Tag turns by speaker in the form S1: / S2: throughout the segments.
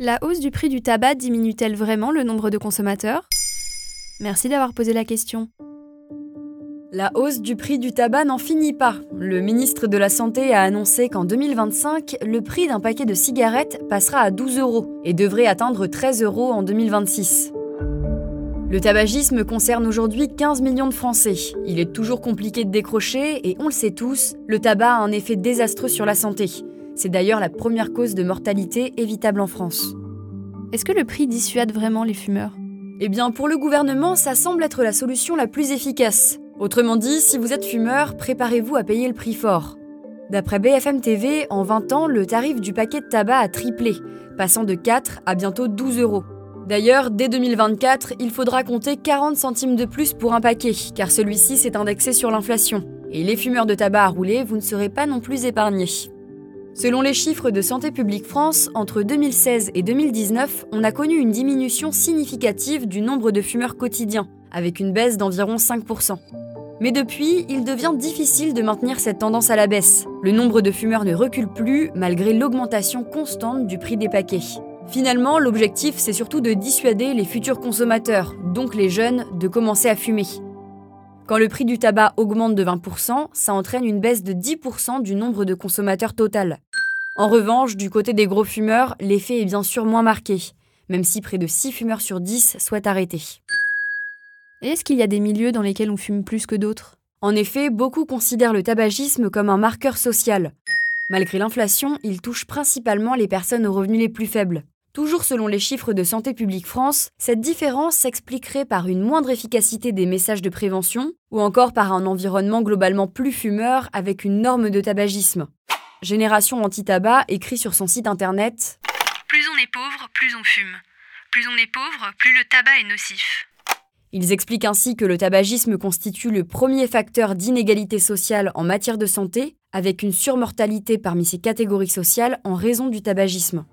S1: La hausse du prix du tabac diminue-t-elle vraiment le nombre de consommateurs? Merci d'avoir posé la question.
S2: La hausse du prix du tabac n'en finit pas. Le ministre de la Santé a annoncé qu'en 2025, le prix d'un paquet de cigarettes passera à 12 euros et devrait atteindre 13 euros en 2026. Le tabagisme concerne aujourd'hui 15 millions de Français. Il est toujours compliqué de décrocher et on le sait tous, le tabac a un effet désastreux sur la santé. C'est d'ailleurs la première cause de mortalité évitable en France.
S1: Est-ce que le prix dissuade vraiment les fumeurs?
S2: Eh bien, pour le gouvernement, ça semble être la solution la plus efficace. Autrement dit, si vous êtes fumeur, préparez-vous à payer le prix fort. D'après BFM TV, en 20 ans, le tarif du paquet de tabac a triplé, passant de 4 à bientôt 12 euros. D'ailleurs, dès 2024, il faudra compter 40 centimes de plus pour un paquet, car celui-ci s'est indexé sur l'inflation. Et les fumeurs de tabac à rouler, vous ne serez pas non plus épargnés. Selon les chiffres de Santé publique France, entre 2016 et 2019, on a connu une diminution significative du nombre de fumeurs quotidiens, avec une baisse d'environ 5%. Mais depuis, il devient difficile de maintenir cette tendance à la baisse. Le nombre de fumeurs ne recule plus malgré l'augmentation constante du prix des paquets. Finalement, l'objectif, c'est surtout de dissuader les futurs consommateurs, donc les jeunes, de commencer à fumer. Quand le prix du tabac augmente de 20%, ça entraîne une baisse de 10% du nombre de consommateurs total. En revanche, du côté des gros fumeurs, l'effet est bien sûr moins marqué, même si près de 6 fumeurs sur 10 souhaitent arrêter.
S1: Et est-ce qu'il y a des milieux dans lesquels on fume plus que d'autres?
S2: En effet, beaucoup considèrent le tabagisme comme un marqueur social. Malgré l'inflation, il touche principalement les personnes aux revenus les plus faibles. Toujours selon les chiffres de Santé publique France, cette différence s'expliquerait par une moindre efficacité des messages de prévention ou encore par un environnement globalement plus fumeur avec une norme de tabagisme. Génération anti-tabac écrit sur son site internet
S3: Plus on est pauvre, plus on fume. Plus on est pauvre, plus le tabac est nocif.
S2: Ils expliquent ainsi que le tabagisme constitue le premier facteur d'inégalité sociale en matière de santé, avec une surmortalité parmi ces catégories sociales en raison du tabagisme.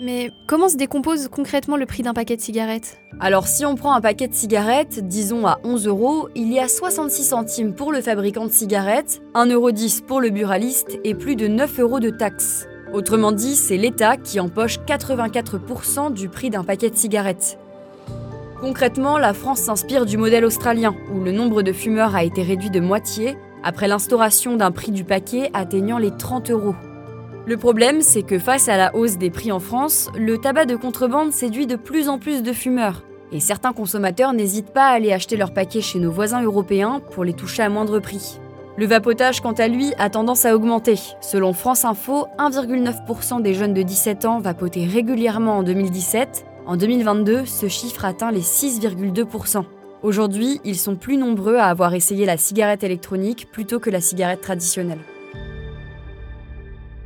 S1: Mais comment se décompose concrètement le prix d'un paquet de cigarettes?
S2: Alors si on prend un paquet de cigarettes, disons à 11 euros, il y a 66 centimes pour le fabricant de cigarettes, 1,10 euro pour le buraliste et plus de 9 euros de taxes. Autrement dit, c'est l'État qui empoche 84% du prix d'un paquet de cigarettes. Concrètement, la France s'inspire du modèle australien, où le nombre de fumeurs a été réduit de moitié après l'instauration d'un prix du paquet atteignant les 30 euros. Le problème, c'est que face à la hausse des prix en France, le tabac de contrebande séduit de plus en plus de fumeurs. Et certains consommateurs n'hésitent pas à aller acheter leurs paquets chez nos voisins européens pour les toucher à moindre prix. Le vapotage, quant à lui, a tendance à augmenter. Selon France Info, 1,9% des jeunes de 17 ans vapotaient régulièrement en 2017. En 2022, ce chiffre atteint les 6,2%. Aujourd'hui, ils sont plus nombreux à avoir essayé la cigarette électronique plutôt que la cigarette traditionnelle.